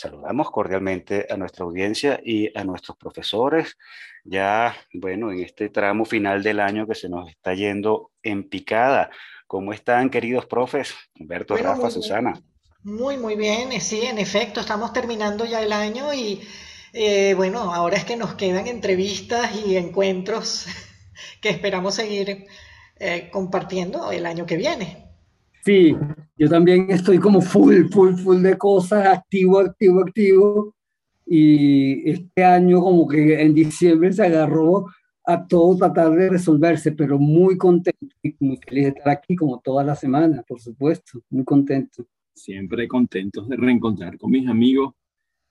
Saludamos cordialmente a nuestra audiencia y a nuestros profesores, ya, bueno, en este tramo final del año que se nos está yendo en picada. ¿Cómo están, queridos profes? Humberto, Rafa, Susana. Muy, muy bien. Eh, sí, en efecto, estamos terminando ya el año y, eh, bueno, ahora es que nos quedan entrevistas y encuentros que esperamos seguir eh, compartiendo el año que viene. Sí, yo también estoy como full, full, full de cosas, activo, activo, activo. Y este año como que en diciembre se agarró a todo tratar de resolverse, pero muy contento y muy feliz de estar aquí como toda la semana, por supuesto, muy contento. Siempre contentos de reencontrar con mis amigos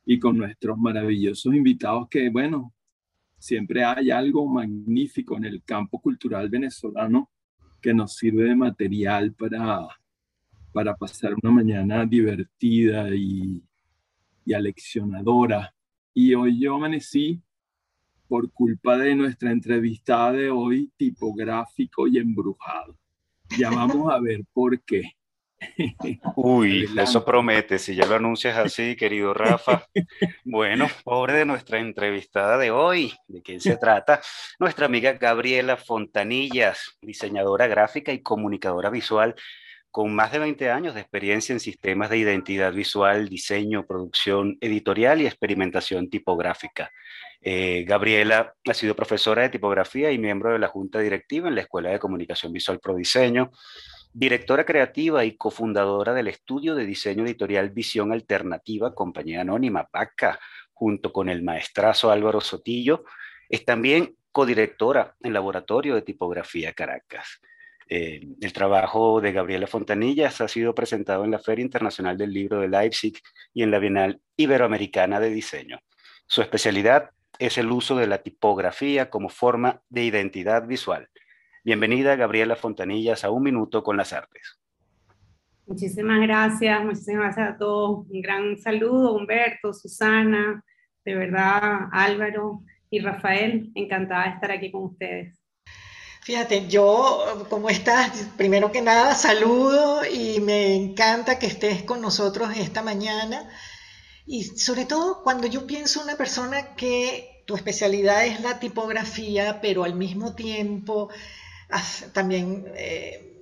y con nuestros maravillosos invitados que, bueno, siempre hay algo magnífico en el campo cultural venezolano que nos sirve de material para para pasar una mañana divertida y, y aleccionadora. Y hoy yo amanecí por culpa de nuestra entrevistada de hoy, tipográfico y embrujado. Ya vamos a ver por qué. Uy, eso promete, si ya lo anuncias así, querido Rafa. Bueno, pobre de nuestra entrevistada de hoy, ¿de quién se trata? Nuestra amiga Gabriela Fontanillas, diseñadora gráfica y comunicadora visual con más de 20 años de experiencia en sistemas de identidad visual, diseño, producción editorial y experimentación tipográfica. Eh, Gabriela ha sido profesora de tipografía y miembro de la junta directiva en la Escuela de Comunicación Visual Pro Diseño, directora creativa y cofundadora del estudio de diseño editorial Visión Alternativa, compañía anónima PACA, junto con el maestrazo Álvaro Sotillo. Es también codirectora en Laboratorio de Tipografía Caracas. Eh, el trabajo de Gabriela Fontanillas ha sido presentado en la Feria Internacional del Libro de Leipzig y en la Bienal Iberoamericana de Diseño. Su especialidad es el uso de la tipografía como forma de identidad visual. Bienvenida, Gabriela Fontanillas, a Un Minuto con las Artes. Muchísimas gracias, muchísimas gracias a todos. Un gran saludo, Humberto, Susana, de verdad, Álvaro y Rafael. Encantada de estar aquí con ustedes. Fíjate, yo, ¿cómo estás? Primero que nada, saludo y me encanta que estés con nosotros esta mañana. Y sobre todo cuando yo pienso una persona que tu especialidad es la tipografía, pero al mismo tiempo también, eh,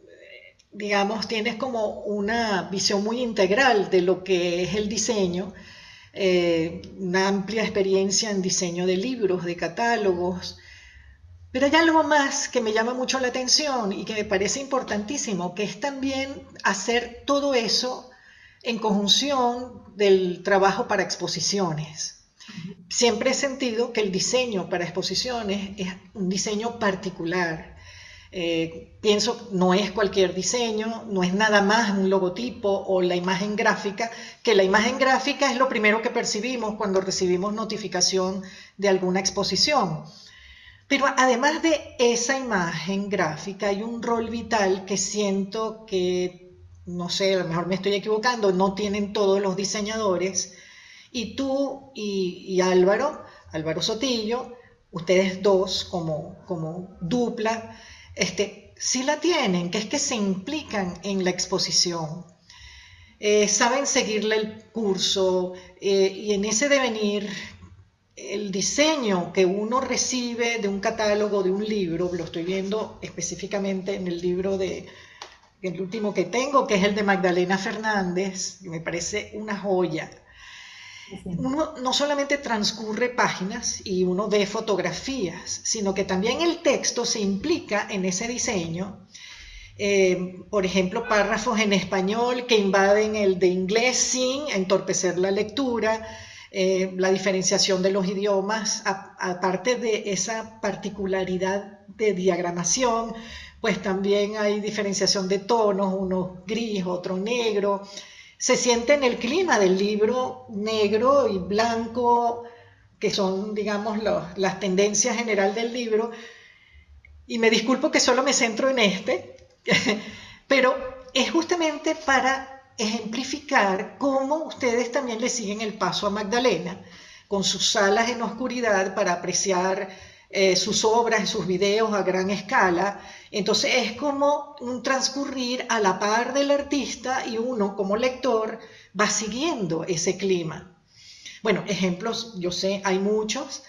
digamos, tienes como una visión muy integral de lo que es el diseño, eh, una amplia experiencia en diseño de libros, de catálogos, pero hay algo más que me llama mucho la atención y que me parece importantísimo, que es también hacer todo eso en conjunción del trabajo para exposiciones. Siempre he sentido que el diseño para exposiciones es un diseño particular. Eh, pienso, no es cualquier diseño, no es nada más un logotipo o la imagen gráfica, que la imagen gráfica es lo primero que percibimos cuando recibimos notificación de alguna exposición. Pero además de esa imagen gráfica, hay un rol vital que siento que, no sé, a lo mejor me estoy equivocando, no tienen todos los diseñadores. Y tú y, Álvaro, Álvaro Sotillo, ustedes dos como, como dupla, este, sí la tienen, que es que se implican en la exposición. Eh, saben seguirle el curso eh, y en ese devenir el diseño que uno recibe de un catálogo, de un libro, lo estoy viendo específicamente en el libro de, el último que tengo, que es el de Magdalena Fernández, que me parece una joya. uno no solamente transcurre páginas y uno ve fotografías, sino que también el texto se implica en ese diseño. Eh, por ejemplo, párrafos en español que invaden el de inglés sin entorpecer la lectura, eh, la diferenciación de los idiomas, aparte de esa particularidad de diagramación, pues también hay diferenciación de tonos, uno gris, otro negro. Se siente en el clima del libro negro y blanco, que son, digamos, las tendencias general del libro. Y me disculpo que solo me centro en este, pero es justamente para ejemplificar cómo ustedes también le siguen el paso a Magdalena, con sus salas en oscuridad para apreciar eh, sus obras y sus videos a gran escala. Entonces es como un transcurrir a la par del artista y uno como lector va siguiendo ese clima. Bueno, ejemplos, yo sé, hay muchos,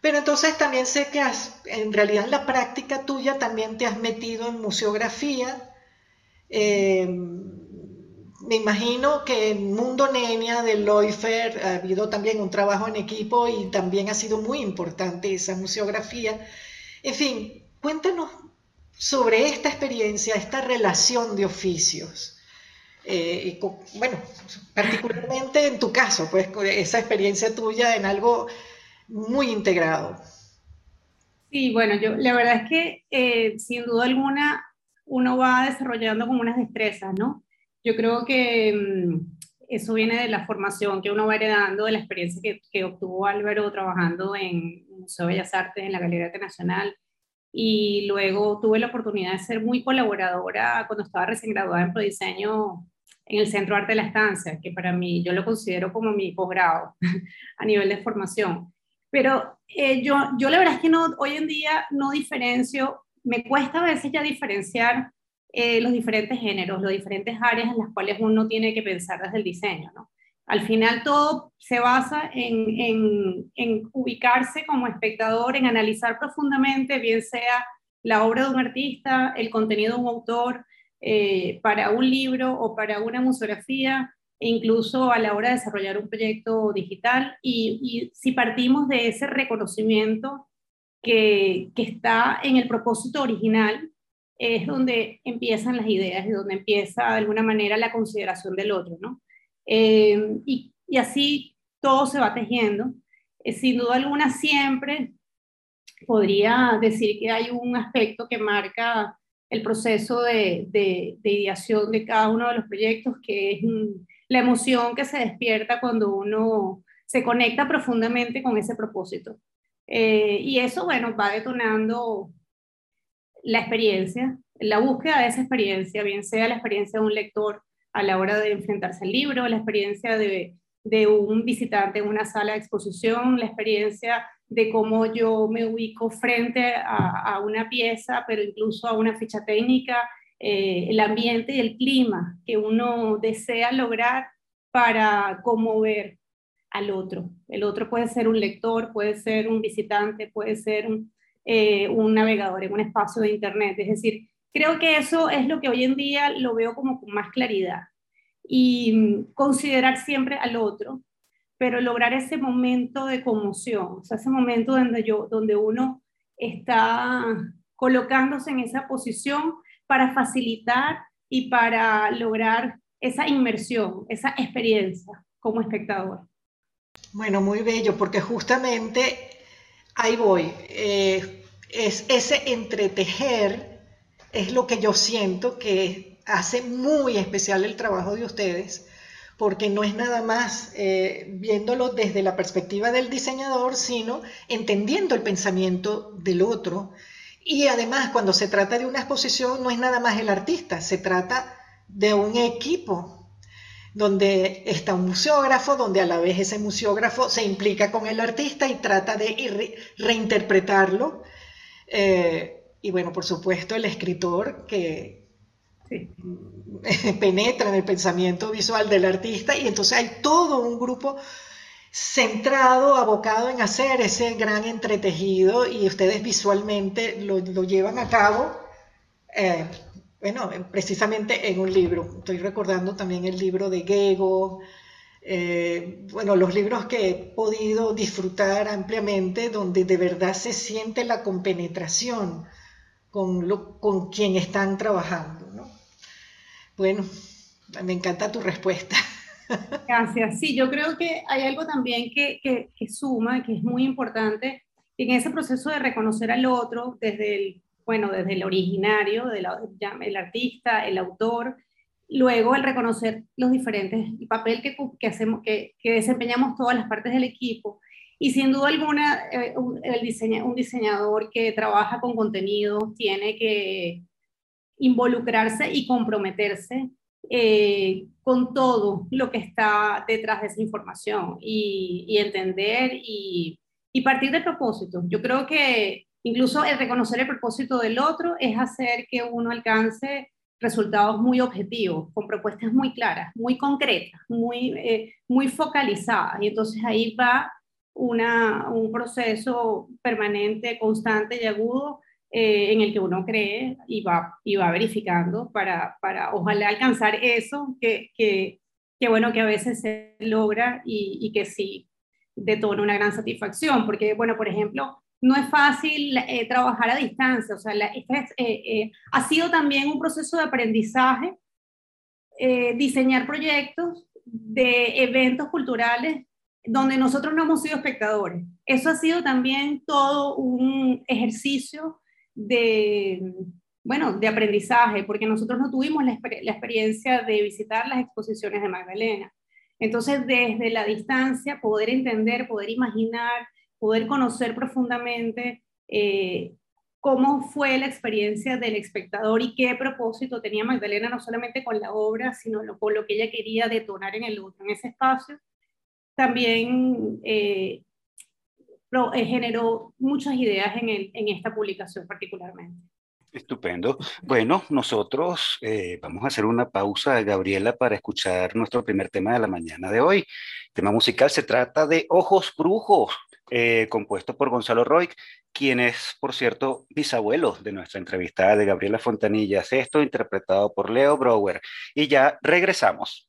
pero entonces también sé que en realidad en la práctica tuya también te has metido en museografía. Eh, me imagino que en Mundo Nenia de Loifer ha habido también un trabajo en equipo y también ha sido muy importante esa museografía. En fin, cuéntanos sobre esta experiencia, esta relación de oficios. Eh, bueno, particularmente en tu caso, pues esa experiencia tuya en algo muy integrado. Sí, bueno, yo la verdad es que eh, sin duda alguna uno va desarrollando como unas destrezas, ¿no? Yo creo que mm, eso viene de la formación que uno va heredando, de la experiencia que, que obtuvo Álvaro trabajando en el Museo de Bellas Artes, en la Galería Internacional, y luego tuve la oportunidad de ser muy colaboradora cuando estaba recién graduada en Prodiseño en el Centro Arte de la Estancia, que para mí yo lo considero como mi posgrado a nivel de formación. Pero eh, yo, yo la verdad es que no, hoy en día no diferencio, me cuesta a veces ya diferenciar eh, los diferentes géneros, las diferentes áreas en las cuales uno tiene que pensar desde el diseño. ¿no? Al final todo se basa en, ubicarse como espectador, en analizar profundamente, bien sea la obra de un artista, el contenido de un autor, eh, para un libro o para una museografía, e incluso a la hora de desarrollar un proyecto digital. Y, si partimos de ese reconocimiento que, está en el propósito original, es donde empiezan las ideas y donde empieza de alguna manera la consideración del otro, ¿no? Eh, y, y, así todo se va tejiendo. Eh, sin duda alguna siempre podría decir que hay un aspecto que marca el proceso de, de, de ideación de cada uno de los proyectos, que es la emoción que se despierta cuando uno se conecta profundamente con ese propósito. Eh, y eso, bueno, va detonando la experiencia, la búsqueda de esa experiencia, bien sea la experiencia de un lector a la hora de enfrentarse al libro, la experiencia de, de un visitante en una sala de exposición, la experiencia de cómo yo me ubico frente a, una pieza, pero incluso a una ficha técnica, eh, el ambiente y el clima que uno desea lograr para conmover al otro. El otro puede ser un lector, puede ser un visitante, puede ser un, eh, un navegador en un espacio de Internet. Es decir, creo que eso es lo que hoy en día lo veo como con más claridad. Y mm, considerar siempre al otro, pero lograr ese momento de conmoción, o ese momento donde, yo, donde uno está colocándose en esa posición para facilitar y para lograr esa inmersión, esa experiencia como espectador. Bueno, muy bello, porque justamente ahí voy. Eh, es ese entretejer es lo que yo siento que hace muy especial el trabajo de ustedes, porque no es nada más eh, viéndolo desde la perspectiva del diseñador, sino entendiendo el pensamiento del otro. Y además, cuando se trata de una exposición, no es nada más el artista, se trata de un equipo donde está un museógrafo, donde a la vez ese museógrafo se implica con el artista y trata de reinterpretarlo. Eh, y bueno, por supuesto, el escritor que penetra en el pensamiento visual del artista y entonces hay todo un grupo centrado, abocado en hacer ese gran entretejido y ustedes visualmente lo, llevan a cabo. Eh, bueno, precisamente en un libro. Estoy recordando también el libro de Gego, eh, bueno, los libros que he podido disfrutar ampliamente, donde de verdad se siente la compenetración con, lo, con quien están trabajando. ¿no? Bueno, me encanta tu respuesta. Gracias. Sí, yo creo que hay algo también que, que, que suma, que es muy importante en ese proceso de reconocer al otro desde el, bueno, desde el originario, del el artista, el autor, luego el reconocer los diferentes, el papel que, que hacemos, que, que, desempeñamos todas las partes del equipo. Y sin duda alguna, eh, el diseña, un diseñador que trabaja con contenido tiene que involucrarse y comprometerse eh, con todo lo que está detrás de esa información y, y entender y, y, partir del propósito. Yo creo que incluso el reconocer el propósito del otro es hacer que uno alcance resultados muy objetivos, con propuestas muy claras, muy concretas, muy, eh, muy focalizadas. Y entonces ahí va una, un proceso permanente, constante y agudo eh, en el que uno cree y va, y va verificando para, para ojalá alcanzar eso que, que, que, bueno, que a veces se logra y, que sí detona una gran satisfacción, porque, bueno, por ejemplo, no es fácil eh, trabajar a distancia, o sea, eh, ha sido también un proceso de aprendizaje, diseñar proyectos de eventos culturales donde nosotros no hemos sido espectadores. Eso ha sido también todo un ejercicio de, bueno, de aprendizaje, porque nosotros no tuvimos la experiencia de visitar las exposiciones de Magdalena. Entonces, desde la distancia, poder entender, poder imaginar, poder conocer profundamente eh, cómo fue la experiencia del espectador y qué propósito tenía Magdalena, no solamente con la obra, sino con lo que ella quería detonar en el en ese espacio, también eh, eh, generó muchas ideas en, el, en esta publicación particularmente. Estupendo. Bueno, nosotros eh, vamos a hacer una pausa, Gabriela, para escuchar nuestro primer tema de la mañana de hoy. Tema musical se trata de Ojos Brujos, eh, compuesto por Gonzalo Roy, quien es, por cierto, bisabuelo de nuestra entrevistada de Gabriela Fontanilla. Esto interpretado por Leo Brower. Y ya regresamos.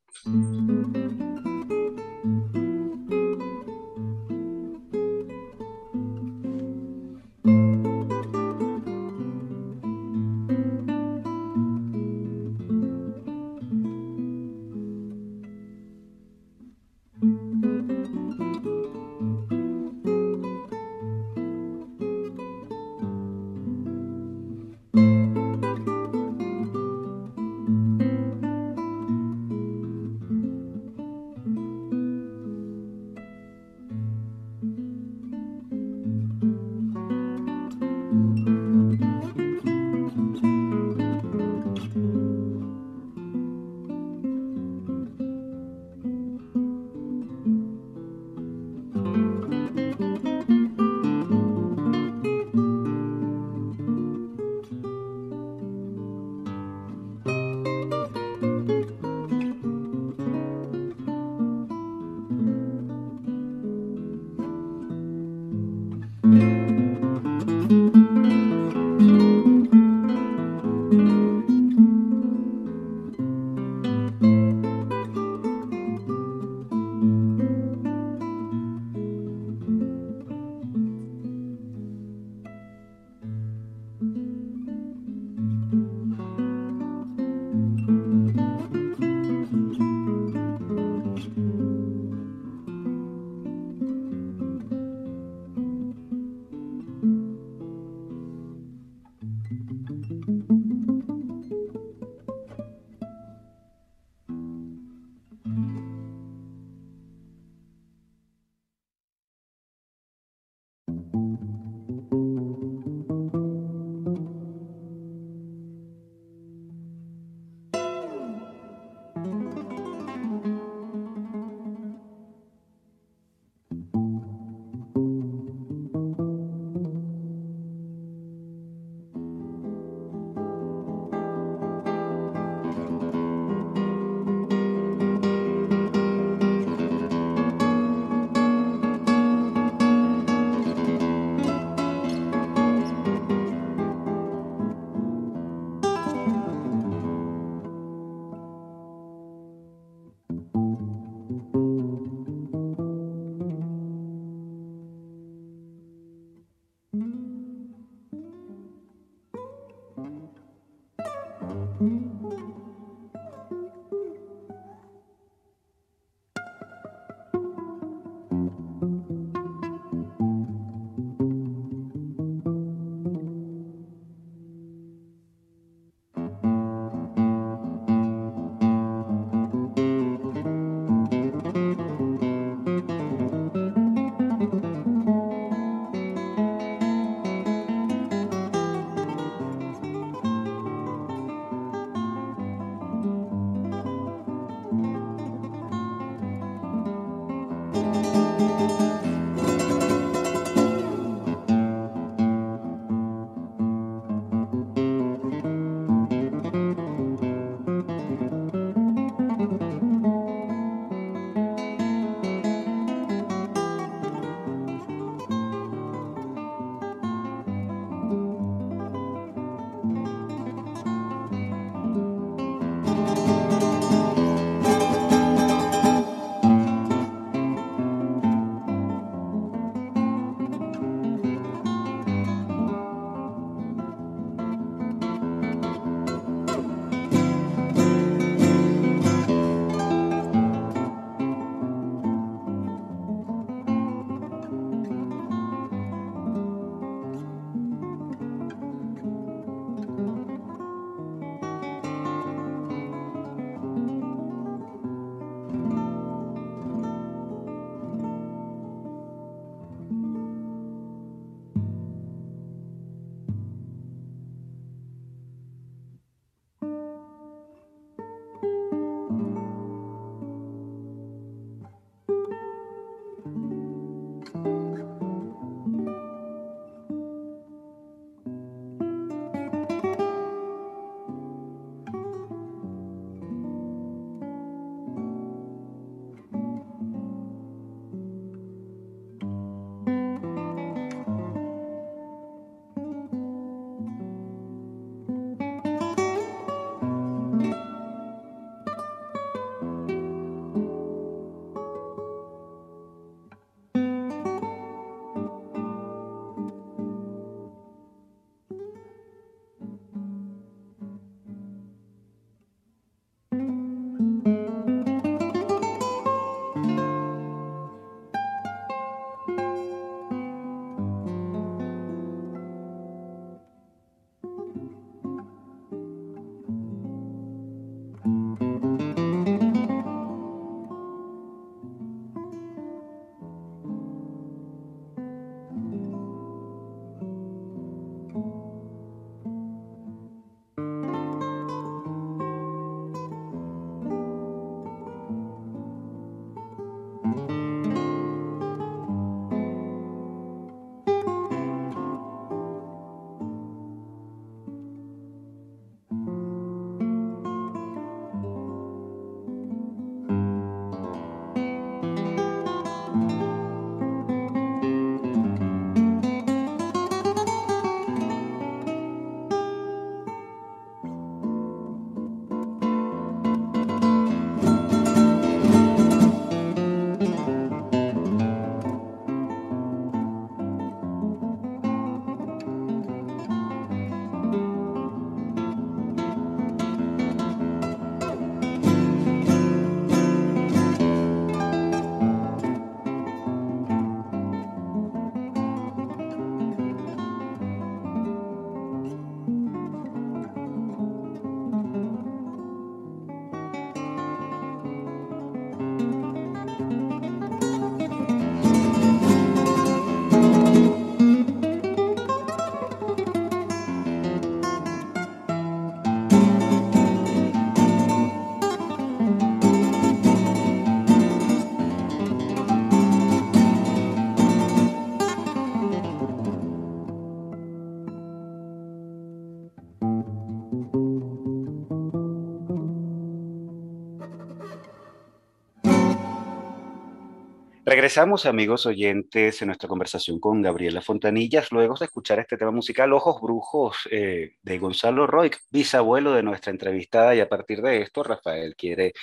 Regresamos, amigos oyentes, en nuestra conversación con Gabriela Fontanillas, luego de escuchar este tema musical Ojos Brujos eh, de Gonzalo Roy, bisabuelo de nuestra entrevistada, y a partir de esto, Rafael quiere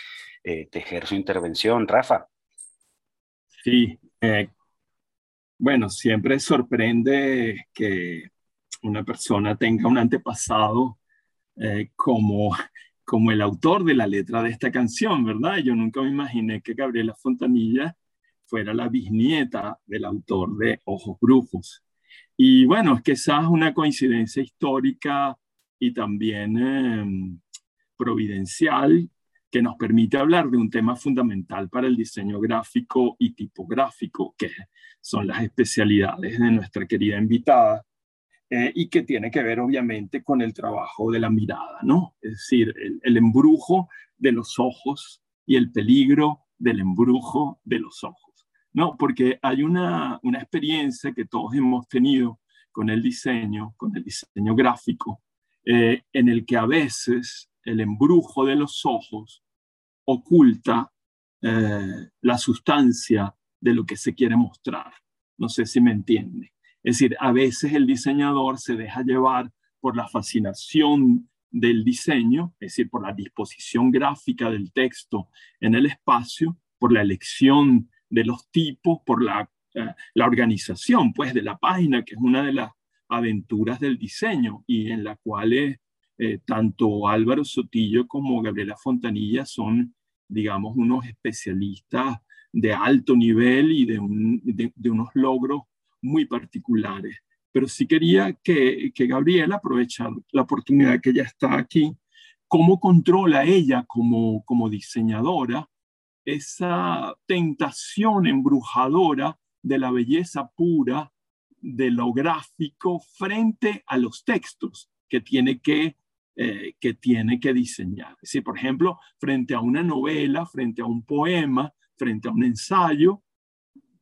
eh, tejer su intervención. Rafa. Sí, eh, bueno, siempre sorprende que una persona tenga un antepasado como, como el autor de la letra de esta canción, ¿verdad? Yo nunca me imaginé que Gabriela Fontanilla fuera la bisnieta del autor de Ojos Brujos. Y bueno, es es una coincidencia histórica y también em, providencial que nos permite hablar de un tema fundamental para el diseño gráfico y tipográfico, que son las especialidades de nuestra querida invitada, eh, y que tiene que ver obviamente con el trabajo de la mirada, ¿no? Es decir, el, embrujo de los ojos y el peligro del embrujo de los ojos, ¿no? Porque hay una, una experiencia que todos hemos tenido con el diseño, con el diseño gráfico, eh, en el que a veces el embrujo de los ojos oculta eh, la sustancia de lo que se quiere mostrar. No sé si me entiende. Es decir, a veces el diseñador se deja llevar por la fascinación del diseño, es decir, por la disposición gráfica del texto en el espacio, por la elección de los tipos, por la, eh, la organización pues, de la página, que es una de las aventuras del diseño y en la cual eh, tanto Álvaro Sotillo como Gabriela Fontanilla son, digamos, unos especialistas de alto nivel y de, de unos logros muy particulares. Pero sí quería que, que Gabriela, aprovechar la oportunidad que ya está aquí, cómo controla ella como, como diseñadora esa tentación embrujadora de la belleza pura, de lo gráfico, frente a los textos que tiene que, eh, que, tiene que diseñar. Es por ejemplo, frente a una novela, frente a un poema, frente a un ensayo,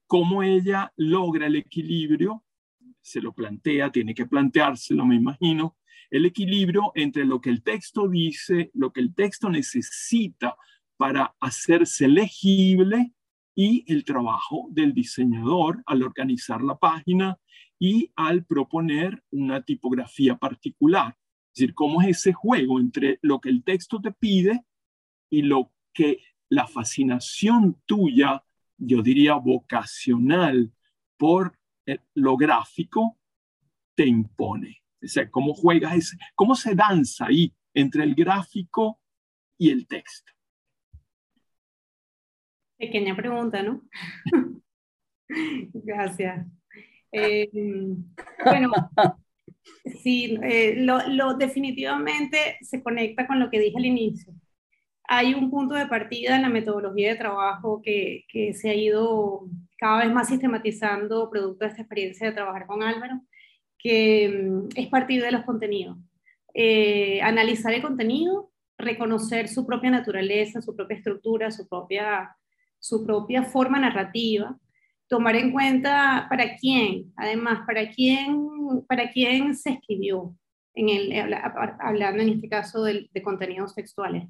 cómo ella logra el equilibrio, se lo plantea, tiene que planteárselo, me imagino, el equilibrio entre lo que el texto dice, lo que el texto necesita para hacerse legible y el trabajo del diseñador al organizar la página y al proponer una tipografía particular. Es decir, cómo es ese juego entre lo que el texto te pide y lo que la fascinación tuya yo diría, vocacional por eh, lo gráfico, te impone. O sea, cómo juegas, ese, cómo se danza ahí entre el gráfico y el texto. Pequeña pregunta, ¿no? Gracias. Eh, bueno, sí, eh, lo, lo, definitivamente se conecta con lo que dije al inicio hay un punto de partida en la metodología de trabajo que, que, se ha ido cada vez más sistematizando producto de esta experiencia de trabajar con Álvaro, que mm, es partir de los contenidos. Eh, analizar el contenido, reconocer su propia naturaleza, su propia estructura, su propia, su propia forma narrativa, tomar en cuenta para quién, además, para quién, para quién se escribió, en hablando en este caso de, contenidos textuales.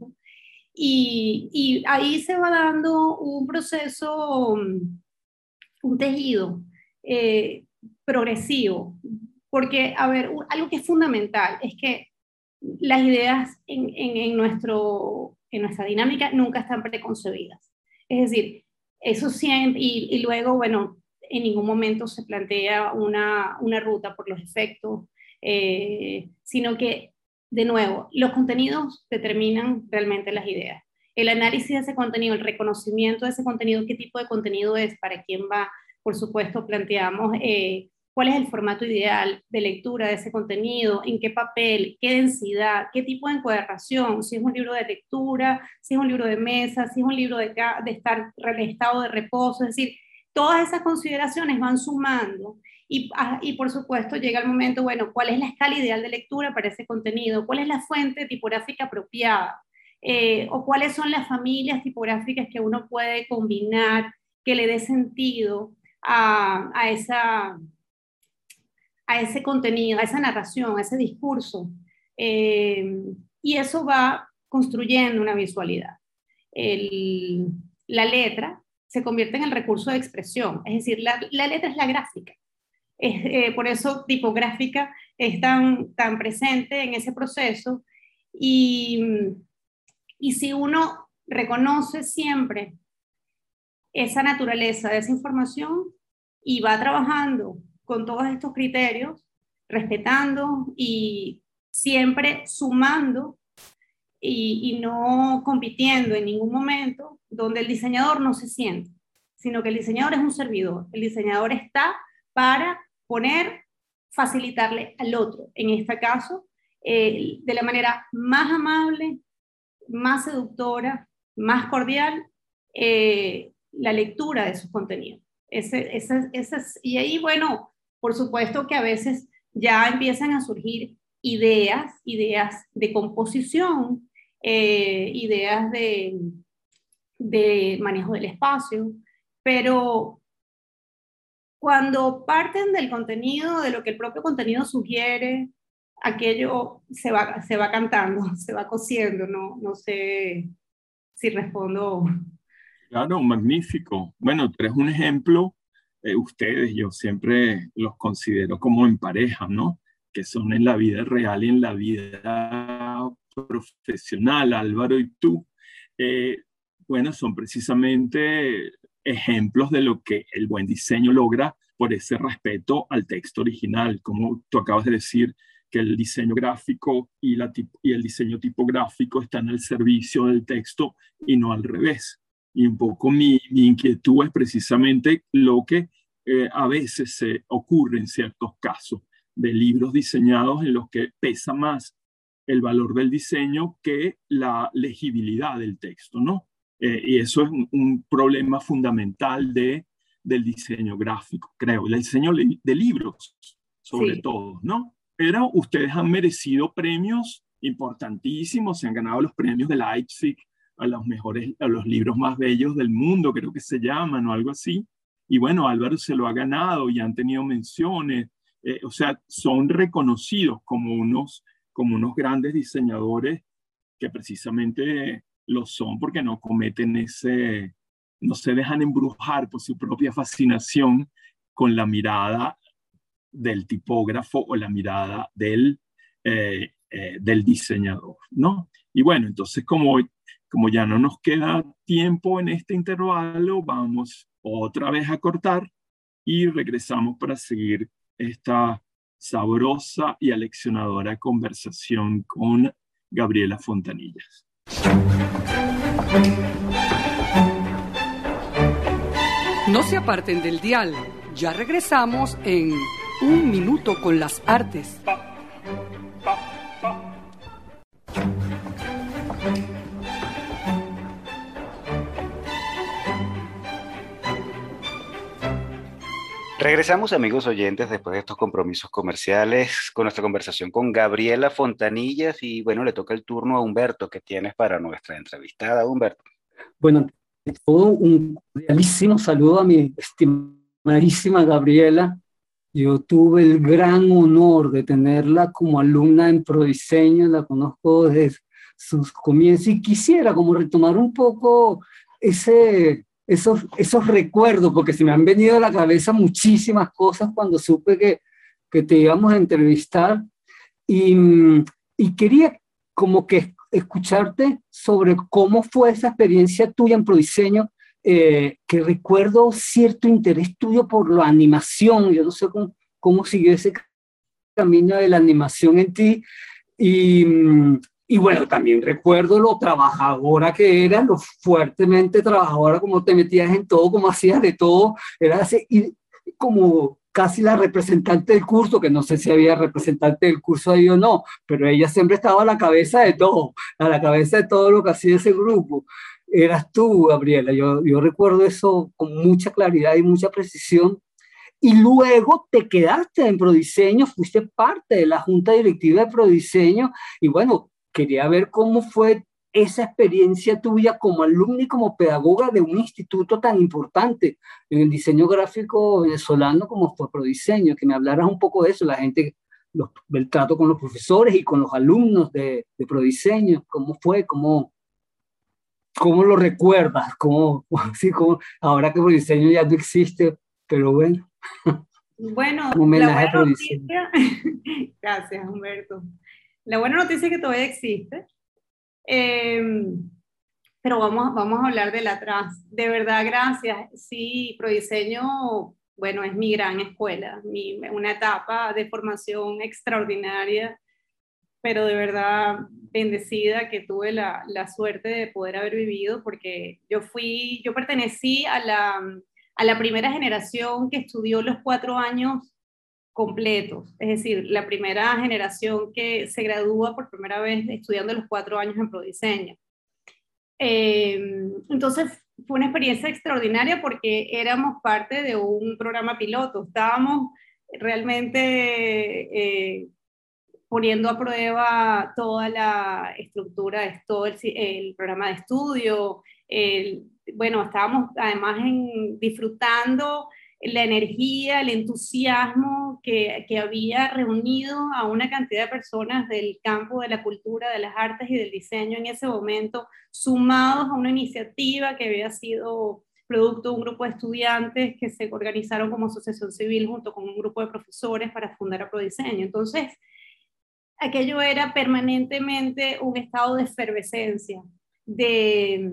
Y, ahí se va dando un proceso, un tejido eh, progresivo, porque, a ver, algo que es fundamental es que las ideas en, en, nuestro, en nuestra dinámica nunca están preconcebidas. Es decir, eso siempre, y, luego, bueno, en ningún momento se plantea una, una ruta por los efectos, eh, sino que de nuevo, los contenidos determinan realmente las ideas. El análisis de ese contenido, el reconocimiento de ese contenido, qué tipo de contenido es, para quién va, por supuesto, planteamos eh, cuál es el formato ideal de lectura de ese contenido, en qué papel, qué densidad, qué tipo de encuadernación, si es un libro de lectura, si es un libro de mesa, si es un libro de, de estar en estado de reposo, es decir, todas esas consideraciones van sumando Ah, y, por supuesto llega el momento, bueno, ¿cuál es la escala ideal de lectura para ese contenido? ¿Cuál es la fuente tipográfica apropiada? Eh, ¿O cuáles son las familias tipográficas que uno puede combinar que le dé sentido a, a, esa, a ese contenido, a esa narración, a ese discurso? Eh, y eso va construyendo una visualidad. la letra se convierte en el recurso de expresión, es decir, la, la letra es la gráfica. Eh, por eso tipográfica es tan, tan presente en ese proceso. Y, y si uno reconoce siempre esa naturaleza de esa información y va trabajando con todos estos criterios, respetando y siempre sumando y, no compitiendo en ningún momento, donde el diseñador no se siente, sino que el diseñador es un servidor. El diseñador está para poner, facilitarle al otro, en este caso, eh, de la manera más amable, más seductora, más cordial, eh, la lectura de sus contenidos. Ese, ese, ese, y ahí, bueno, por supuesto que a veces ya empiezan a surgir ideas, ideas de composición, eh, ideas de, de manejo del espacio, pero cuando parten del contenido, de lo que el propio contenido sugiere, aquello se va, se va cantando, se va cosiendo, no, no sé si respondo. Claro, magnífico. Bueno, tres un ejemplo, eh, ustedes, yo siempre los considero como en pareja, ¿no? Que son en la vida real y en la vida profesional, Álvaro y tú. Eh, bueno, son precisamente ejemplos de lo que el buen diseño logra por ese respeto al texto original, como tú acabas de decir, que el diseño gráfico y, y el diseño tipográfico están al servicio del texto y no al revés. Y un poco mi, inquietud es precisamente lo que eh, a veces se ocurre en ciertos casos de libros diseñados en los que pesa más el valor del diseño que la legibilidad del texto, ¿no? Eh, y eso es un, problema fundamental de, del diseño gráfico, creo, el diseño de libros, sobre todo, ¿no? Pero ustedes han merecido premios importantísimos, se han ganado los premios de Leipzig a los mejores, a los libros más bellos del mundo, creo que se llaman o algo así. Y bueno, Álvaro se lo ha ganado y han tenido menciones, eh, o sea, son reconocidos como unos, como unos grandes diseñadores que precisamente lo son porque no cometen ese, no se dejan embrujar por su propia fascinación con la mirada del tipógrafo o la mirada del, eh, eh, del diseñador, ¿no? Y bueno, entonces como, como ya no nos queda tiempo en este intervalo, vamos otra vez a cortar y regresamos para seguir esta sabrosa y aleccionadora conversación con Gabriela Fontanillas. No se aparten del dial, ya regresamos en Un Minuto con las Artes. Regresamos, amigos oyentes, después de estos compromisos comerciales, con nuestra conversación con Gabriela Fontanillas. Y bueno, le toca el turno a Humberto, que tienes para nuestra entrevistada, Humberto. Bueno, todo un realísimo saludo a mi estimadísima Gabriela. Yo tuve el gran honor de tenerla como alumna en Prodiseño, la conozco desde sus comienzos y quisiera como retomar un poco ese esos, esos recuerdos, porque se me han venido a la cabeza muchísimas cosas cuando supe que, que te íbamos a entrevistar. Y, y quería como que escucharte sobre cómo fue esa experiencia tuya en Prodiseño, eh, que recuerdo cierto interés tuyo por la animación, yo no sé cómo, cómo siguió ese camino de la animación en ti, y, y bueno, también recuerdo lo trabajadora que era, lo fuertemente trabajadora, como te metías en todo, como hacías de todo, era así, y como casi la representante del curso, que no sé si había representante del curso ahí o no, pero ella siempre estaba a la cabeza de todo, a la cabeza de todo lo que hacía ese grupo. Eras tú, Gabriela, yo, yo recuerdo eso con mucha claridad y mucha precisión. Y luego te quedaste en Prodiseño, fuiste parte de la junta directiva de Prodiseño y bueno, quería ver cómo fue esa experiencia tuya como alumna y como pedagoga de un instituto tan importante en el diseño gráfico venezolano como fue Prodiseño, que me hablaras un poco de eso, la gente, los, del trato con los profesores y con los alumnos de, de Prodiseño, cómo fue, cómo, cómo lo recuerdas, cómo, sí, cómo, ahora que Prodiseño ya no existe, pero bueno. Bueno, homenaje a Prodiseño. Gracias, Humberto. La buena noticia es que todavía existe, em, pero vamos, vamos a hablar del atrás. De verdad, gracias. Sí, Prodiseño, bueno, es mi gran escuela, mi, una etapa de formación extraordinaria. pero de verdad bendecida que tuve la, la, suerte de poder haber vivido, porque yo fui, yo pertenecí a la, a la primera generación que estudió los cuatro años completos, es decir, la primera generación que se gradúa por primera vez estudiando los cuatro años en Prodiseño. Eh, entonces fue una experiencia extraordinaria porque éramos parte de un programa piloto, estábamos realmente eh, poniendo a prueba toda la estructura, todo el, programa de estudio. bueno, estábamos además en, disfrutando la energía, el entusiasmo que, que, había reunido a una cantidad de personas del campo de la cultura, de las artes y del diseño en ese momento, sumados a una iniciativa que había sido producto de un grupo de estudiantes que se organizaron como asociación civil junto con un grupo de profesores para fundar a Prodiseño. Entonces, aquello era permanentemente un estado de efervescencia de,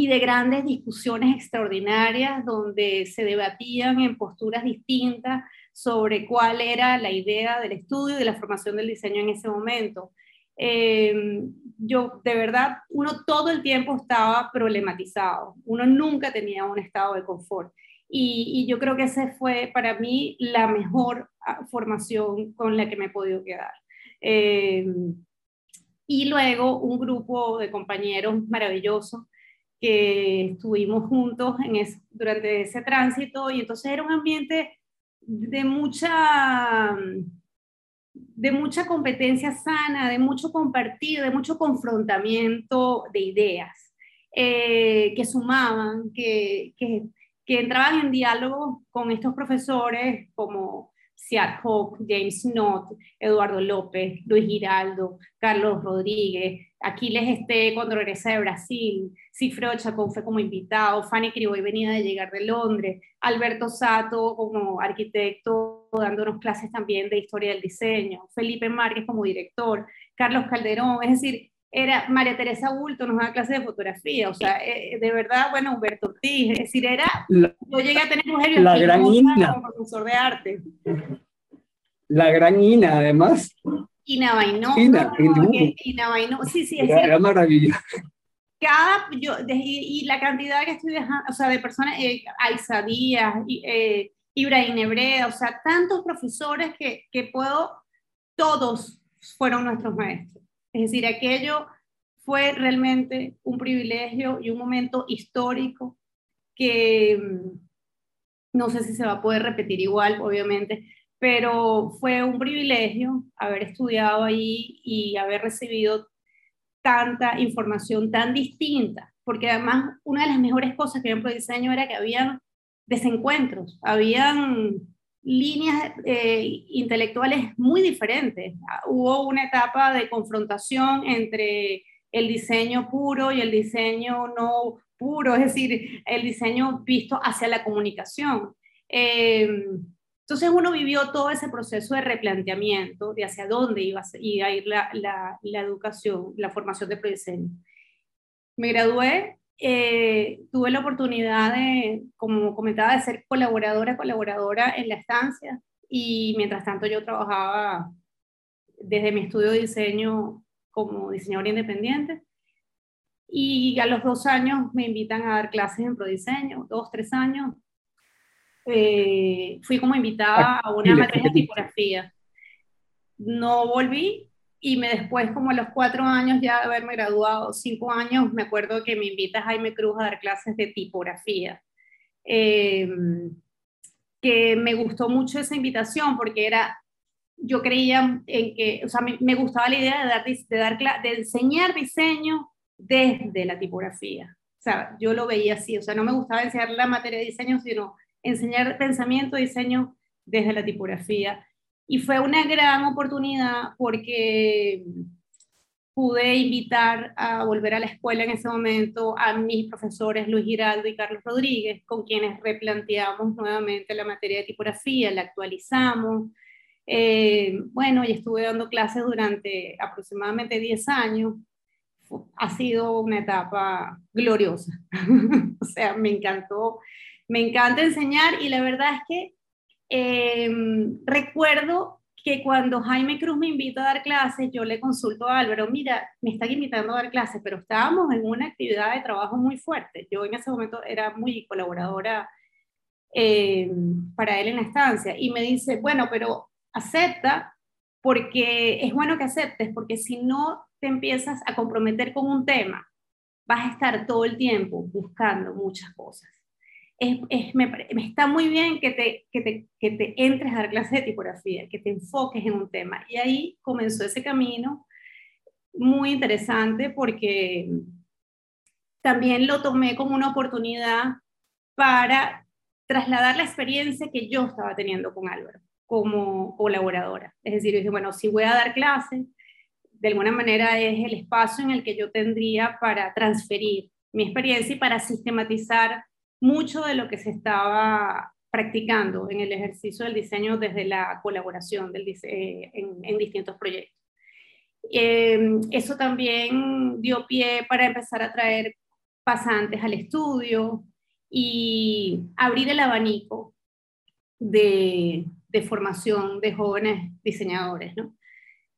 y de grandes discusiones extraordinarias donde se debatían en posturas distintas sobre cuál era la idea del estudio y de la formación del diseño en ese momento. Eh, yo, de verdad, uno todo el tiempo estaba problematizado, uno nunca tenía un estado de confort. Y, yo creo que esa fue para mí la mejor ah, formación con la que me he podido quedar. Eh, y luego un grupo de compañeros maravillosos que estuvimos juntos durante ese tránsito y entonces era un ambiente de mucha, de mucha competencia sana, de mucho compartir, de mucho confrontamiento de ideas eh, que sumaban, que, que, que entraban en diálogo con estos profesores como Seat Hope, James Knott, Eduardo López, Luis Giraldo, Carlos Rodríguez, Aquiles Esté cuando regresa de Brasil, Cifredo Chacón fue como invitado, Fanny Criboy venía de llegar de Londres, Alberto Sato como arquitecto dándonos clases también de historia del diseño, Felipe Márquez como director, Carlos Calderón, es decir, era María Teresa Bulto, nos da clase de fotografía, o sea, eh, de verdad, bueno, Humberto Ortiz, es decir, era, yo llegué a tener mujeres la gran Ina. como profesor de arte. La gran Ina, además. Ina Bainó. Ina, Ina Bainó, sí, sí, es era, maravilloso. Cada, yo, y, la cantidad que estoy dejando, o sea, de personas, eh, Aiza Díaz, eh, Ibrahim Nebreda, o sea, tantos profesores que, que puedo, todos fueron nuestros maestros es decir, aquello fue realmente un privilegio y un momento histórico que mm, no sé si se va a poder repetir igual, obviamente, pero fue un privilegio haber estudiado ahí y haber recibido tanta información tan distinta, porque además una de las mejores cosas que había en diseño era que habían desencuentros, habían líneas eh, intelectuales muy diferentes. Hubo una etapa de confrontación entre el diseño puro y el diseño no puro, es decir, el diseño visto hacia la comunicación. Em, entonces uno vivió todo ese proceso de replanteamiento de hacia dónde iba a ir la, la, la educación, la formación de prediseño. Me gradué eh, tuve la oportunidad de, como comentaba, de ser colaboradora, colaboradora en la estancia y mientras tanto yo trabajaba desde mi estudio de diseño como diseñadora independiente y a los dos años me invitan a dar clases en prodiseño, dos, tres años. Eh, fui como invitada a una materia de tipografía. No volví y después, como a los cuatro años ya de haberme graduado, cinco años, me acuerdo que me invita Jaime Cruz a dar clases de tipografía. Em, que me gustó mucho esa invitación porque era, yo creía en que, o sea, me, gustaba la idea de, dar, de, de enseñar diseño desde la tipografía. O sea, yo lo veía así, o sea, no me gustaba enseñar la materia de diseño, sino enseñar pensamiento, diseño desde la tipografía. Y fue una gran oportunidad porque pude invitar a volver a la escuela en ese momento a mis profesores Luis Giraldo y Carlos Rodríguez, con quienes replanteamos nuevamente la materia de tipografía, la actualizamos. Eh, bueno, y estuve dando clases durante aproximadamente 10 años. Ha sido una etapa gloriosa. o sea, me encantó, me encanta enseñar y la verdad es que Em, recuerdo que cuando Jaime Cruz me invita a dar clases, yo le consulto a Álvaro, mira, me están invitando a dar clases, pero estábamos en una actividad de trabajo muy fuerte. Yo en ese momento era muy colaboradora eh, para él en la estancia y me dice, bueno, pero acepta porque es bueno que aceptes, porque si no te empiezas a comprometer con un tema, vas a estar todo el tiempo buscando muchas cosas es, me, está muy bien que te, que, te, que te entres a dar clases de tipografía, que te enfoques en un tema. Y ahí comenzó ese camino muy interesante porque también lo tomé como una oportunidad para trasladar la experiencia que yo estaba teniendo con Álvaro como colaboradora. Es decir, dije, bueno, si voy a dar clases, de alguna manera es el espacio en el que yo tendría para transferir mi experiencia y para sistematizar mucho de lo que se estaba practicando en el ejercicio del diseño desde la colaboración del eh, en, distintos proyectos. Em, eso también dio pie para empezar a traer pasantes al estudio y abrir el abanico de, de formación de jóvenes diseñadores. ¿no?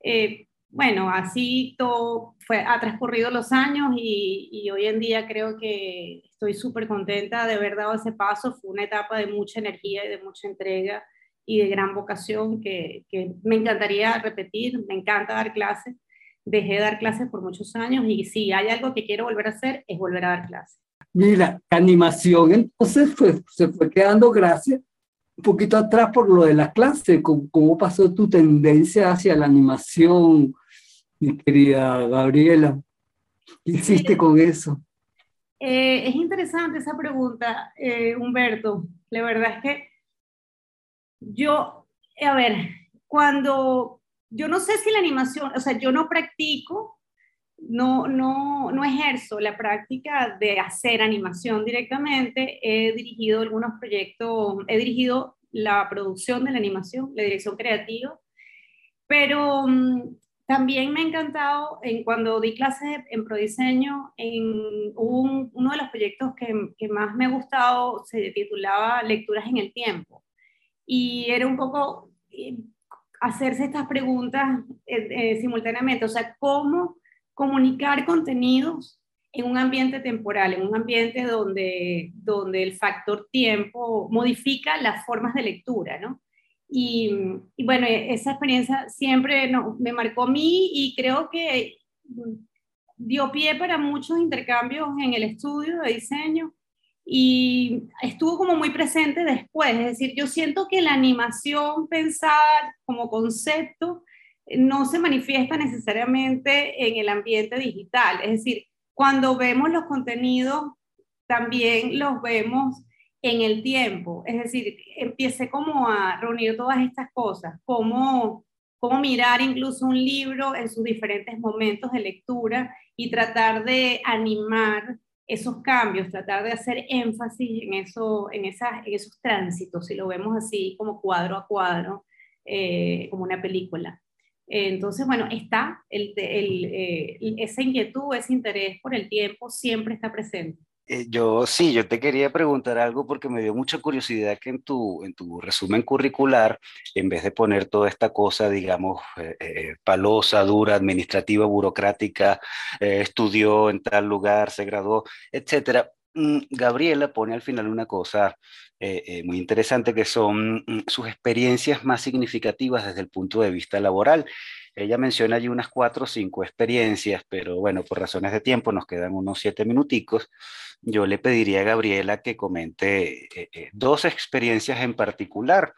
Eh, bueno, así todo fue, ha transcurrido los años y, hoy en día creo que estoy súper contenta de haber dado ese paso. Fue una etapa de mucha energía y de mucha entrega y de gran vocación que, me encantaría repetir. Me encanta dar clases. Dejé de dar clases por muchos años y si hay algo que quiero volver a hacer es volver a dar clases. Mira, animación entonces se fue quedando gracias un poquito atrás por lo de la clase, cómo pasó tu tendencia hacia la animación, mi querida Gabriela. ¿Qué hiciste con eso? Eh, es interesante esa pregunta, eh, Humberto. La verdad es que yo, a ver, cuando yo no sé si la animación, o sea, yo no practico, no, no, no ejerzo la práctica de hacer animación directamente. He dirigido algunos proyectos, he dirigido la producción de la animación, la dirección creativa, pero mm, también me ha encantado, en, cuando di clases en Prodiseño, en uno de los proyectos que, más me ha gustado se titulaba Lecturas en el Tiempo. Y era un poco eh, hacerse estas preguntas eh, eh, simultáneamente, o sea, cómo comunicar contenidos en un ambiente temporal, en un ambiente donde, donde el factor tiempo modifica las formas de lectura, ¿no? Y, bueno, esa experiencia siempre no, me marcó a mí y creo que dio pie para muchos intercambios en el estudio de diseño y estuvo como muy presente después. Es decir, yo siento que la animación pensada como concepto no se manifiesta necesariamente en el ambiente digital. Es decir, cuando vemos los contenidos, también los vemos en el tiempo. Es decir, empiece como a reunir todas estas cosas, cómo, cómo mirar incluso un libro en sus diferentes momentos de lectura y tratar de animar esos cambios, tratar de hacer énfasis en, eso, en, esas, en esos tránsitos, si lo vemos así como cuadro a cuadro, eh, como una película. Entonces, bueno, está el, el, eh, esa inquietud, ese interés por el tiempo siempre está presente. Eh, yo sí, yo te quería preguntar algo porque me dio mucha curiosidad que en tu, en tu resumen curricular, en vez de poner toda esta cosa, digamos, eh, eh, palosa, dura, administrativa, burocrática, estudió en tal lugar, se graduó, etcétera, mm, Gabriela pone al final una cosa muy interesante que son mm, sus experiencias más significativas desde el punto de vista laboral. Ella menciona allí unas cuatro o cinco experiencias, pero bueno, por razones de tiempo nos quedan unos siete minuticos. Yo le pediría a Gabriela que comente eh, eh, dos experiencias en particular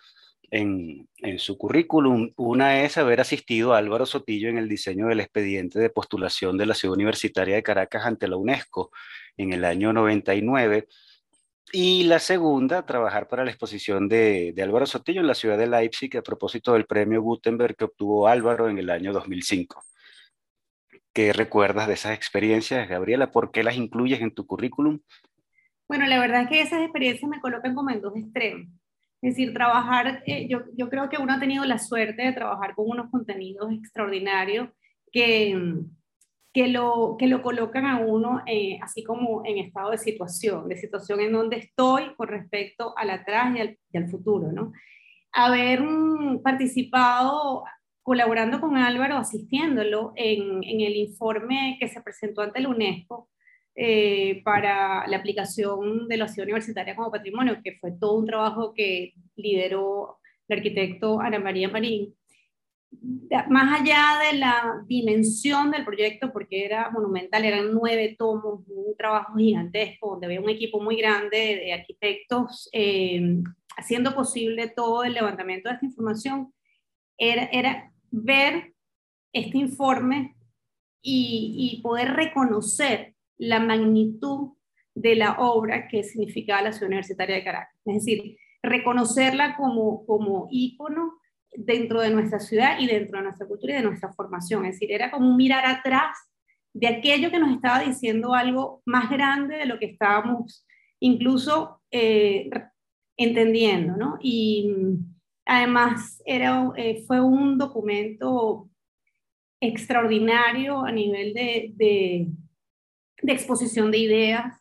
en, en, su currículum. Una es haber asistido a Álvaro Sotillo en el diseño del expediente de postulación de la Ciudad Universitaria de Caracas ante la UNESCO en el año 99 y la segunda, trabajar para la exposición de, Álvaro Sotillo en la ciudad de Leipzig a propósito del premio Gutenberg que obtuvo Álvaro en el año 2005. ¿Qué recuerdas de esas experiencias, Gabriela? ¿Por qué las incluyes en tu currículum? Bueno, la verdad es que esas experiencias me colocan como en dos extremos. Es decir, trabajar, eh, yo, yo creo que uno ha tenido la suerte de trabajar con unos contenidos extraordinarios que, que lo, que lo colocan a uno eh, así como en estado de situación, de situación en donde estoy con respecto al atrás y al, y al futuro, ¿no? haber mm, participado colaborando con Álvaro, asistiéndolo en, en, el informe que se presentó ante la UNESCO eh, para la aplicación de la ciudad universitaria como patrimonio, que fue todo un trabajo que lideró el arquitecto Ana María Marín. Más allá de la dimensión del proyecto, porque era monumental, eran nueve tomos, un trabajo gigantesco, donde había un equipo muy grande de, arquitectos eh, haciendo posible todo el levantamiento de esta información, era, era ver este informe y, poder reconocer la magnitud de la obra que significaba la Ciudad Universitaria de Caracas. Es decir, reconocerla como, como ícono dentro de nuestra ciudad y dentro de nuestra cultura y de nuestra formación. Es decir, era como mirar atrás de aquello que nos estaba diciendo algo más grande de lo que estábamos incluso eh, entendiendo, ¿no? Y además era, eh, fue un documento extraordinario a nivel de, de, exposición de ideas.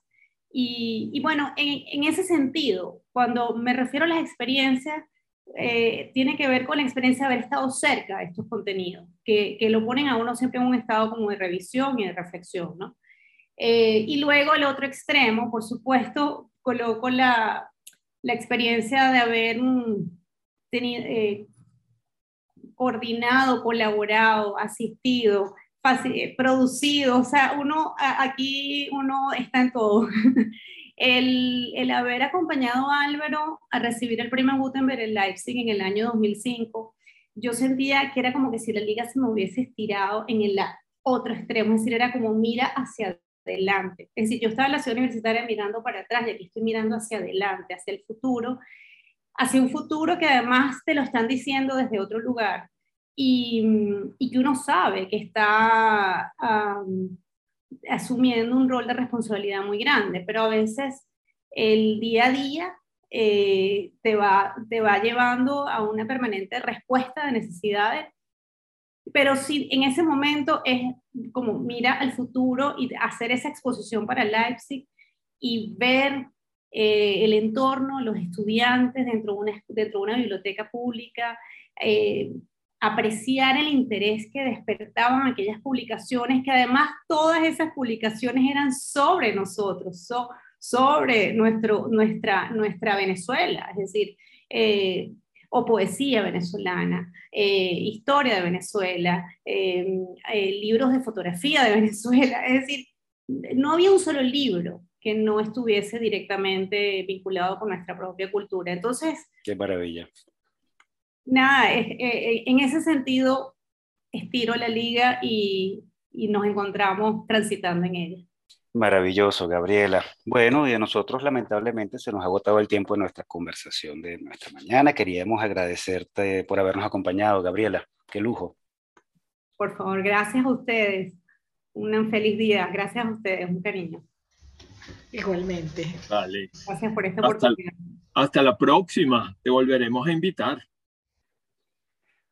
Y, bueno, en, en, ese sentido, cuando me refiero a las experiencias, eh, tiene que ver con la experiencia de haber estado cerca de estos contenidos, que, que, lo ponen a uno siempre en un estado como de revisión y de reflexión, ¿no? Eh, y luego el otro extremo, por supuesto, coloco la, la experiencia de haber mm, tenido, eh, coordinado, colaborado, asistido, producido, o sea, uno aquí uno está en todo. El, haber acompañado a Álvaro a recibir el premio Gutenberg en Leipzig en el año 2005, yo sentía que era como que si la liga se me hubiese estirado en el otro extremo, es decir, era como mira hacia adelante. Es decir, yo estaba en la ciudad universitaria mirando para atrás y aquí estoy mirando hacia adelante, hacia el futuro, hacia un futuro que además te lo están diciendo desde otro lugar y, y que uno sabe que está asumiendo un rol de responsabilidad muy grande, pero a veces el día a día eh, te, va, te va llevando a una permanente respuesta de necesidades pero si en ese momento es como mira al futuro y hacer esa exposición para Leipzig y ver eh, el entorno, los estudiantes dentro de una, dentro de una biblioteca pública, eh, apreciar el interés que despertaban aquellas publicaciones, que además todas esas publicaciones eran sobre nosotros, sobre nuestro, nuestra, nuestra Venezuela, es decir, eh, o poesía venezolana, eh, historia de Venezuela, eh, libros de fotografía de Venezuela. Es decir, no había un solo libro que no estuviese directamente vinculado con nuestra propia cultura. Entonces... Qué maravilla. Nada, en ese sentido, estiro la liga y, y nos encontramos transitando en ella. Maravilloso, Gabriela. Bueno, y a nosotros lamentablemente se nos ha agotado el tiempo de nuestra conversación de nuestra mañana. Queríamos agradecerte por habernos acompañado, Gabriela. Qué lujo. Por favor, gracias a ustedes. Un feliz día. Gracias a ustedes, un cariño. Igualmente. Vale. Gracias por esta oportunidad. Hasta la próxima. Te volveremos a invitar.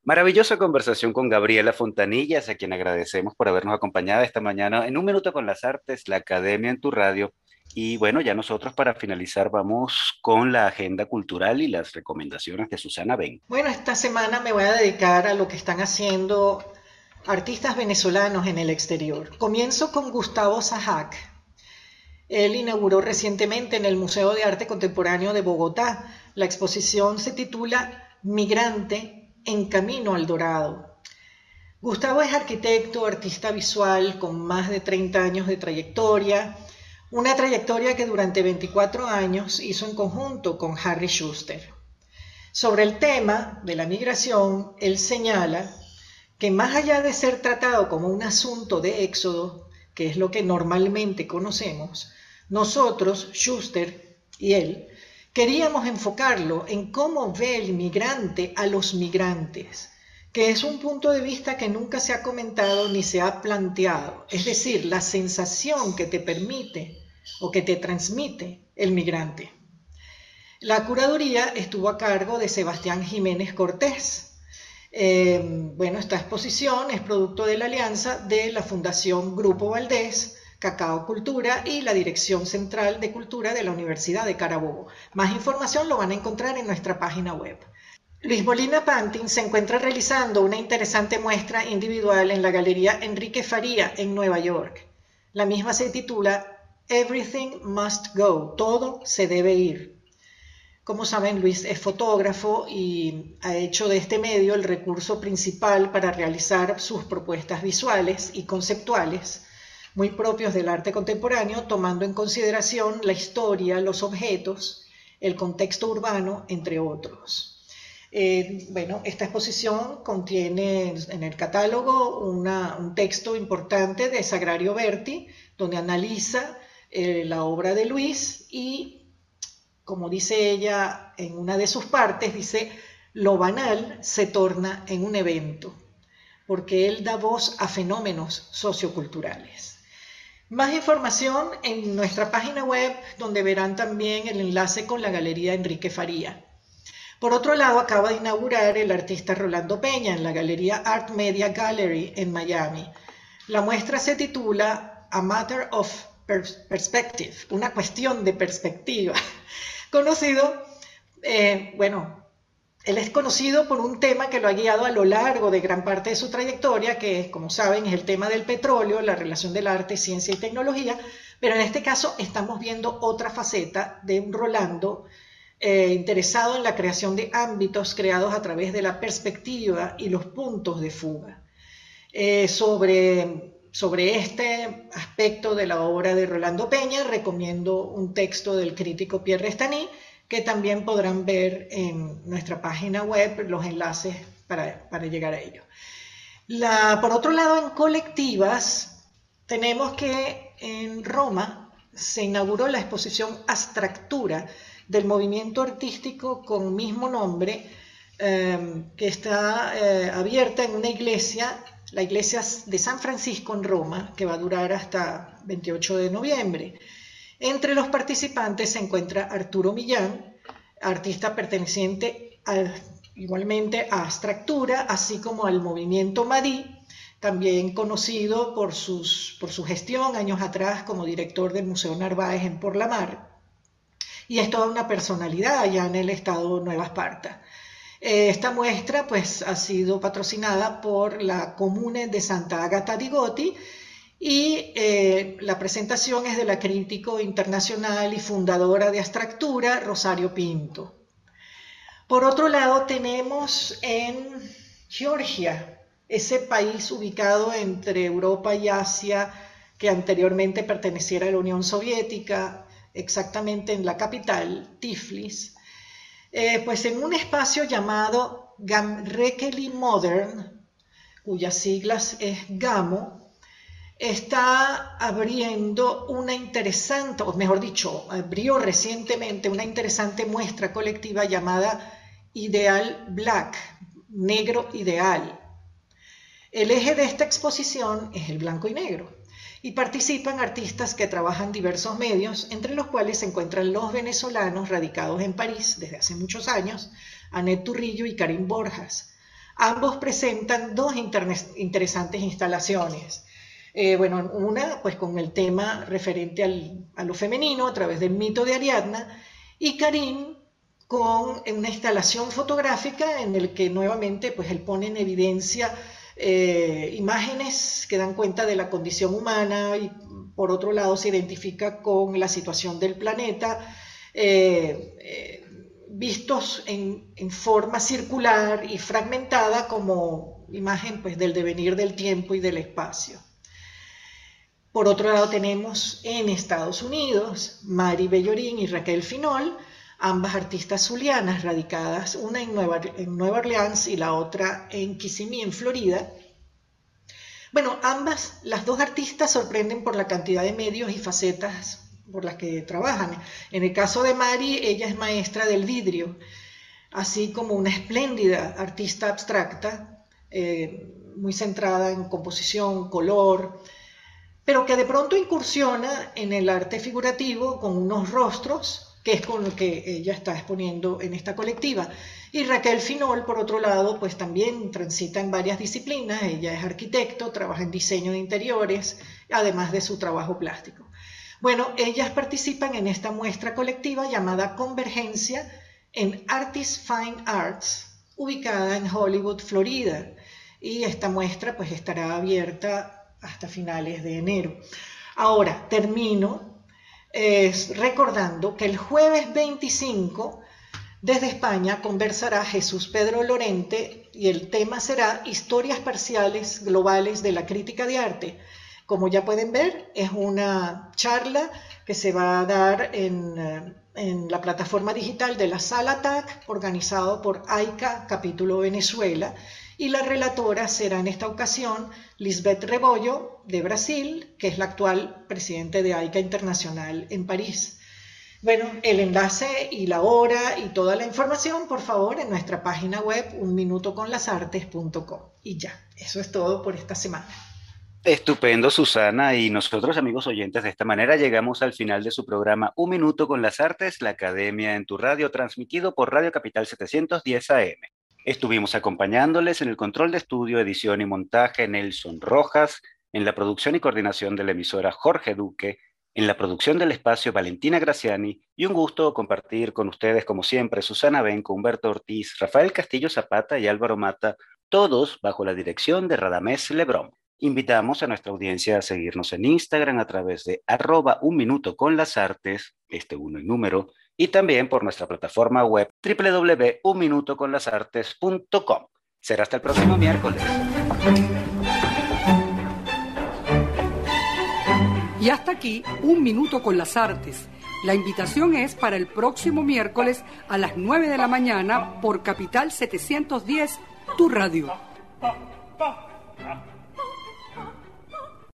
Maravillosa conversación con Gabriela Fontanillas, a quien agradecemos por habernos acompañado esta mañana en Un Minuto con las Artes, la Academia en tu Radio. Y bueno, ya nosotros para finalizar vamos con la agenda cultural y las recomendaciones de Susana Ben. Bueno, esta semana me voy a dedicar a lo que están haciendo artistas venezolanos en el exterior. Comienzo con Gustavo Sajac. Él inauguró recientemente en el Museo de Arte Contemporáneo de Bogotá. La exposición se titula Migrante, en camino al dorado. Gustavo es arquitecto, artista visual con más de 30 años de trayectoria, una trayectoria que durante 24 años hizo en conjunto con Harry Schuster. Sobre el tema de la migración, él señala que más allá de ser tratado como un asunto de éxodo, que es lo que normalmente conocemos, nosotros, Schuster y él, Queríamos enfocarlo en cómo ve el migrante a los migrantes, que es un punto de vista que nunca se ha comentado ni se ha planteado, es decir, la sensación que te permite o que te transmite el migrante. La curaduría estuvo a cargo de Sebastián Jiménez Cortés. Eh, bueno, esta exposición es producto de la alianza de la Fundación Grupo Valdés, Cacao Cultura y la Dirección Central de Cultura de la Universidad de Carabobo. Más información lo van a encontrar en nuestra página web. Luis Molina Pantin se encuentra realizando una interesante muestra individual en la Galería Enrique Faría en Nueva York. La misma se titula Everything Must Go, todo se debe ir. Como saben, Luis es fotógrafo y ha hecho de este medio el recurso principal para realizar sus propuestas visuales y conceptuales, muy propios del arte contemporáneo, tomando en consideración la historia, los objetos, el contexto urbano, entre otros. Eh, bueno, esta exposición contiene en el catálogo un texto importante de Sagrario Berti, donde analiza eh, la obra de Luis y, como dice ella en una de sus partes, dice, lo banal se torna en un evento, porque él da voz a fenómenos socioculturales. Más información en nuestra página web, donde verán también el enlace con la Galería Enrique Faría. Por otro lado, acaba de inaugurar el artista Rolando Peña en la Galería Art Media Gallery en Miami. La muestra se titula A Matter of Perspective, una cuestión de perspectiva. Conocido, eh, bueno, él es conocido por un tema que lo ha guiado a lo largo de gran parte de su trayectoria, que, como saben, es el tema del petróleo, la relación del arte, ciencia y tecnología, pero en este caso estamos viendo otra faceta de un Rolando eh, interesado en la creación de ámbitos creados a través de la perspectiva y los puntos de fuga. Eh, sobre, sobre este aspecto de la obra de Rolando Peña, recomiendo un texto del crítico Pierre Restany, que también podrán ver en nuestra página web los enlaces para, para llegar a ello. La, por otro lado, en colectivas, tenemos que en Roma se inauguró la exposición Abstractura, del movimiento artístico con mismo nombre, em, que está eh, abierta en una iglesia, la iglesia de San Francisco en Roma, que va a durar hasta 28 de noviembre. Entre los participantes se encuentra Arturo Millán, artista perteneciente igualmente a Abstractura, así como al movimiento Madí, también conocido por, su gestión años atrás como director del Museo Narváez en Por la Mar y es toda una personalidad allá en el estado Nueva Esparta. Eh, esta muestra pues, ha sido patrocinada por la Comune de Santa Agata di Goti y eh, la presentación es de la crítico internacional y fundadora de Abstractura, Rosario Pinto. Por otro lado, tenemos en Georgia, ese país ubicado entre Europa y Asia que anteriormente perteneciera a la Unión Soviética, exactamente en la capital, Tiflis, eh, pues en un espacio llamado Gamrekeli Modern, cuyas siglas es GAMO, está abriendo una interesante, o mejor dicho, abrió recientemente una interesante muestra colectiva llamada Ideal Black, negro ideal. El eje de esta exposición es el blanco y negro y participan artistas que trabajan diversos medios, entre los cuales se encuentran los venezolanos radicados en París desde hace muchos años, Anet Turrillo y Karim Borjas. Ambos presentan dos interesantes instalaciones. Eh, bueno, una pues con el tema referente a lo femenino a través del mito de Ariadna y Karim con una instalación fotográfica en el que nuevamente pues él pone en evidencia eh, imágenes que dan cuenta de la condición humana y por otro lado se identifica con la situación del planeta, eh, vistos en, forma circular y fragmentada como imagen pues, del devenir del tiempo y del espacio. Por otro lado tenemos en Estados Unidos Mari Bellorín y Raquel Finol, ambas artistas zulianas radicadas, una en Nueva, Orleans y la otra en Kissimmee, en Florida. Bueno, ambas, las dos artistas sorprenden por la cantidad de medios y facetas por las que trabajan. En el caso de Mari, ella es maestra del vidrio, así como una espléndida artista abstracta, eh, muy centrada en composición, color, pero que de pronto incursiona en el arte figurativo con unos rostros que es con lo que ella está exponiendo en esta colectiva. Y Raquel Finol, por otro lado, pues también transita en varias disciplinas. Ella es arquitecto, trabaja en diseño de interiores, además de su trabajo plástico. Bueno, ellas participan en esta muestra colectiva llamada Convergencia en Artist Fine Arts, ubicada en Hollywood, Florida. Y esta muestra pues estará abierta hasta finales de enero. Ahora, termino recordando que el jueves 25 desde España conversará Jesús Pedro Lorente y el tema será Historias parciales globales de la crítica de arte. Como ya pueden ver, es una charla que se va a dar en, en la plataforma digital de la Sala TAC, organizado por AICA Capítulo Venezuela, y la relatora será en esta ocasión Lisbeth Rebollo, de Brasil, que es la actual presidente de AICA Internacional en París. Bueno, el enlace y la hora y toda la información, por favor, en nuestra página web unminutoconlasartes.com. Y ya, eso es todo por esta semana. Estupendo, Susana. Y nosotros, amigos oyentes, de esta manera llegamos al final de su programa Un Minuto con las Artes, la Academia en tu Radio, transmitido por Radio Capital 710 AM. Estuvimos acompañándoles en el control de estudio, edición y montaje Nelson Rojas, en la producción y coordinación de la emisora Jorge Duque, en la producción del espacio Valentina Graciani y un gusto compartir con ustedes, como siempre, Susana Benco, Humberto Ortiz, Rafael Castillo Zapata y Álvaro Mata, todos bajo la dirección de Radamés Lebrón. Invitamos a nuestra audiencia a seguirnos en Instagram a través de arroba un minuto con las artes, este uno en número, y también por nuestra plataforma web www.unminutoconlasartes.com. Será hasta el próximo miércoles. Y hasta aquí, un minuto con las artes. La invitación es para el próximo miércoles a las 9 de la mañana por Capital 710, tu radio.